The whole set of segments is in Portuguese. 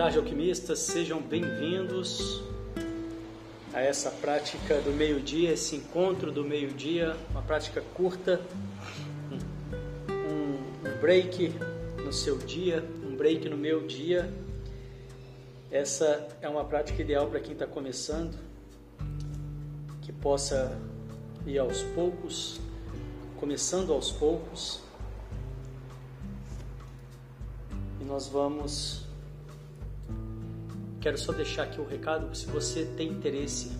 Tarde, alquimistas. Sejam bem-vindos a essa prática do meio-dia, esse encontro do meio-dia, uma prática curta, um, um, break no seu dia, um break no meu dia. Essa é uma prática ideal para quem está começando, que possa ir aos poucos, começando aos poucos. E nós vamos Quero só deixar aqui o recado, se você tem interesse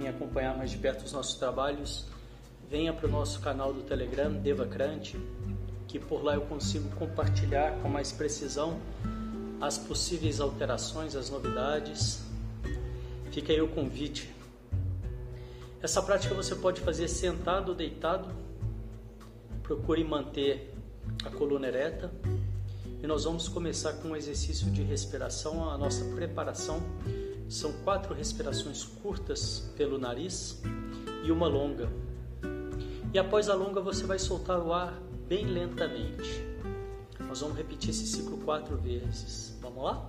em acompanhar mais de perto os nossos trabalhos, venha para o nosso canal do Telegram, Devacrante, que por lá eu consigo compartilhar com mais precisão as possíveis alterações, as novidades. Fica aí o convite. Essa prática você pode fazer sentado ou deitado. Procure manter a coluna ereta e nós vamos começar com um exercício de respiração. A nossa preparação são quatro respirações curtas pelo nariz e uma longa. E após a longa, você vai soltar o ar bem lentamente. Nós vamos repetir esse ciclo quatro vezes. Vamos lá?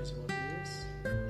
Mais uma vez.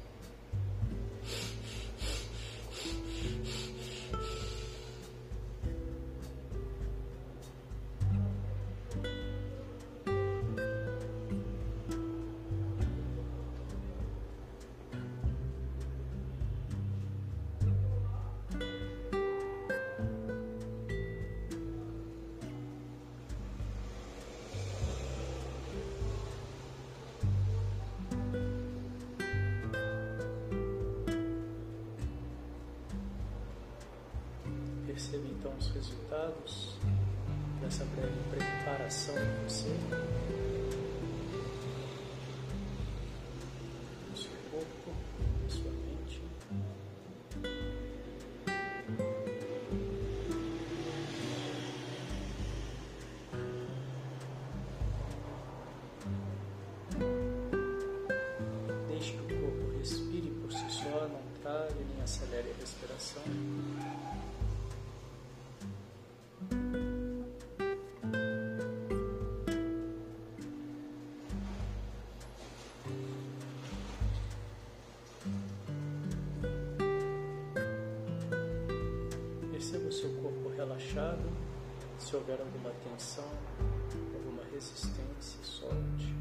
Perceba então os resultados dessa breve preparação em você. No seu corpo, sua mente. Deixe que o corpo respire por si só, não trave nem acelere a respiração. Perceba o seu corpo relaxado. Se houver alguma tensão, alguma resistência, solte.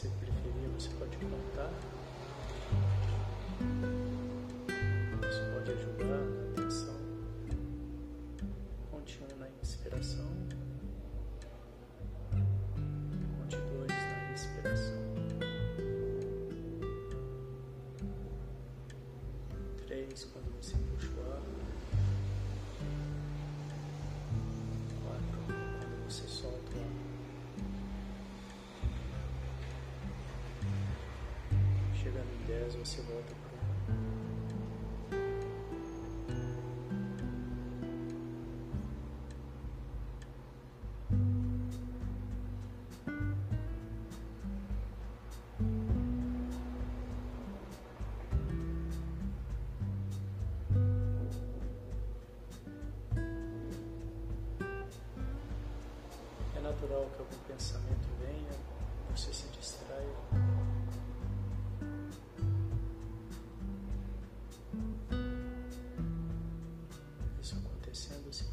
Você preferir, você pode contar. Isso pode ajudar na atenção. Conte um na inspiração. Conte dois na inspiração. Três quando 10, você volta para É natural que algum pensamento venha, você se distraia.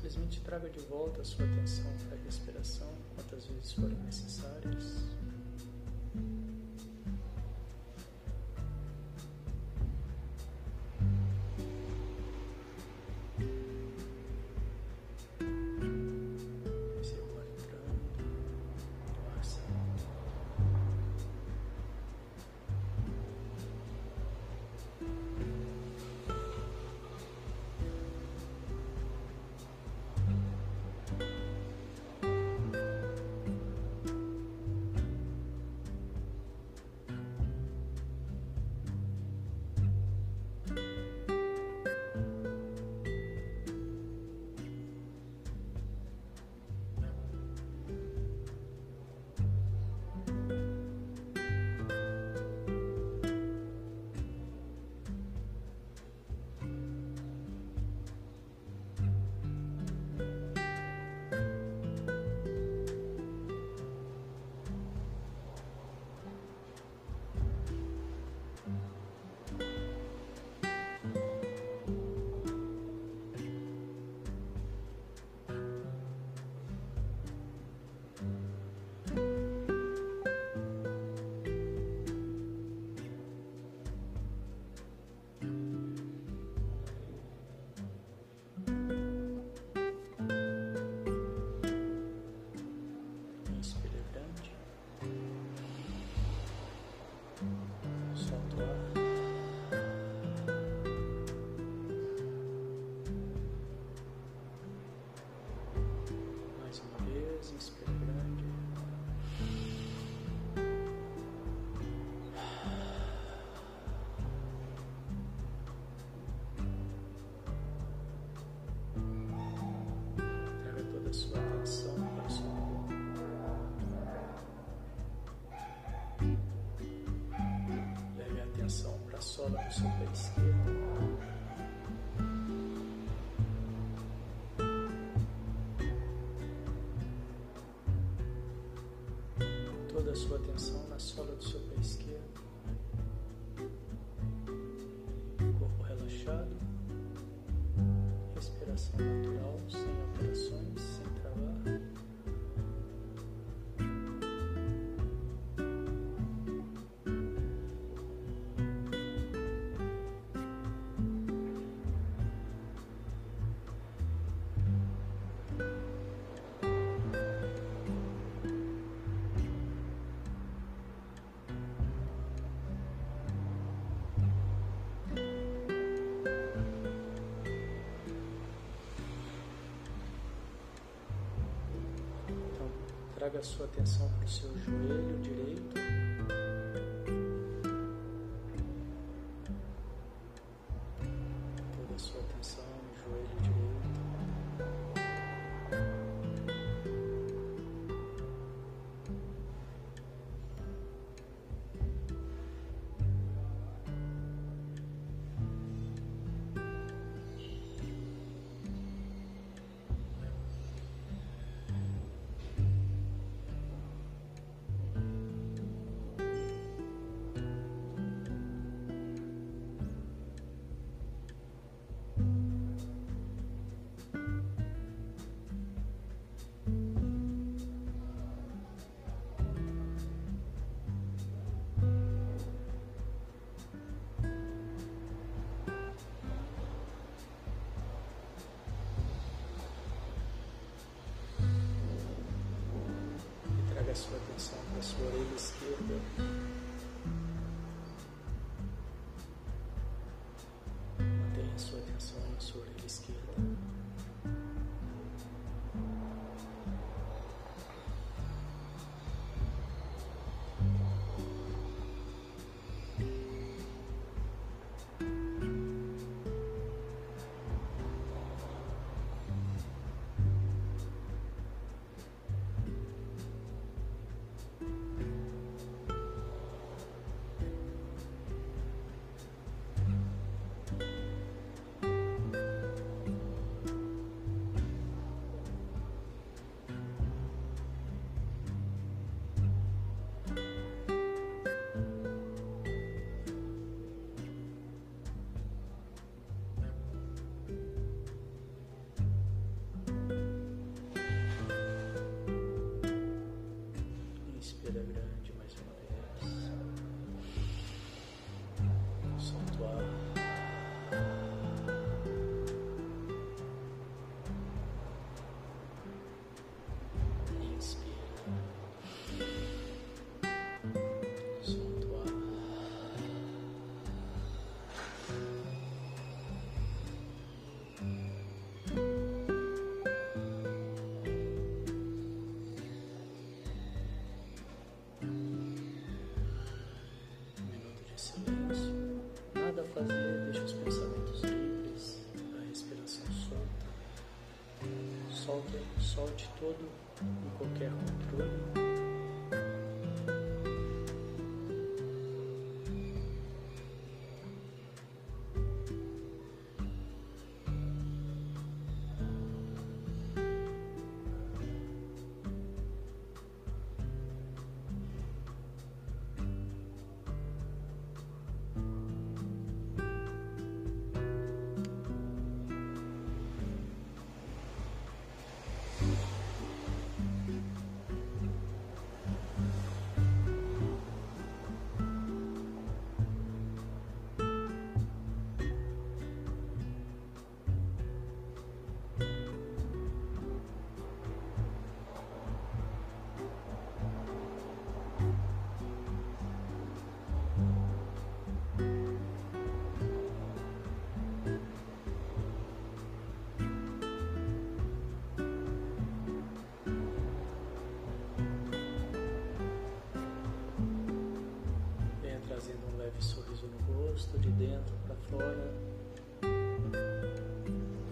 Simplesmente traga de volta a sua atenção para a respiração quantas vezes forem necessárias. Seu pé esquerdo. Toda a sua atenção na sola a sua atenção para o seu joelho direito. so risky. Solte todo e qualquer controle. Rosto de dentro para fora,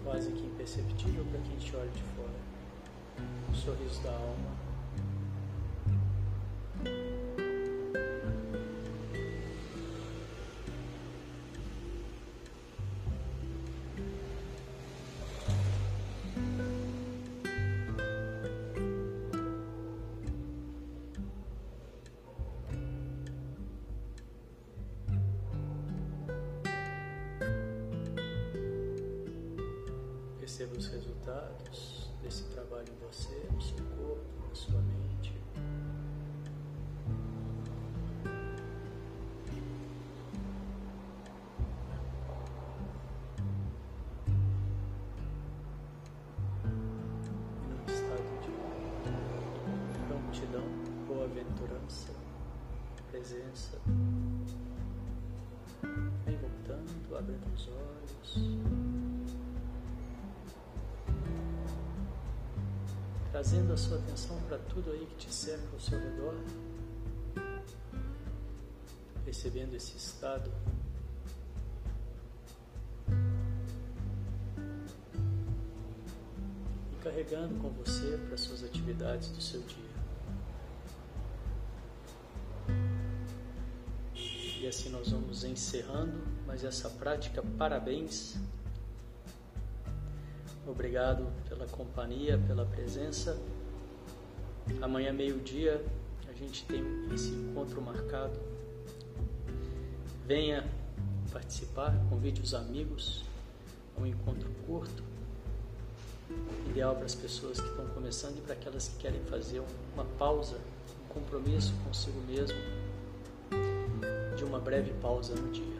quase que imperceptível para quem te olha de fora. O sorriso da alma. Perceba os resultados desse trabalho em você, no seu corpo, na sua mente. Trazendo a sua atenção para tudo aí que te cerca ao seu redor, percebendo esse estado e carregando com você para suas atividades do seu dia. E assim nós vamos encerrando, mas essa prática, parabéns Obrigado pela companhia, pela presença. Amanhã, meio-dia, a gente tem esse encontro marcado. Venha participar, convide os amigos a um encontro curto, ideal para as pessoas que estão começando e para aquelas que querem fazer uma pausa, um compromisso consigo mesmo, de uma breve pausa no dia.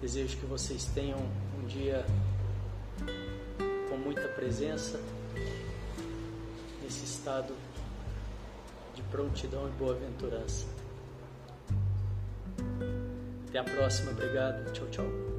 Desejo que vocês tenham dia com muita presença nesse estado de prontidão e boa-aventurança. Até a próxima, obrigado, tchau, tchau.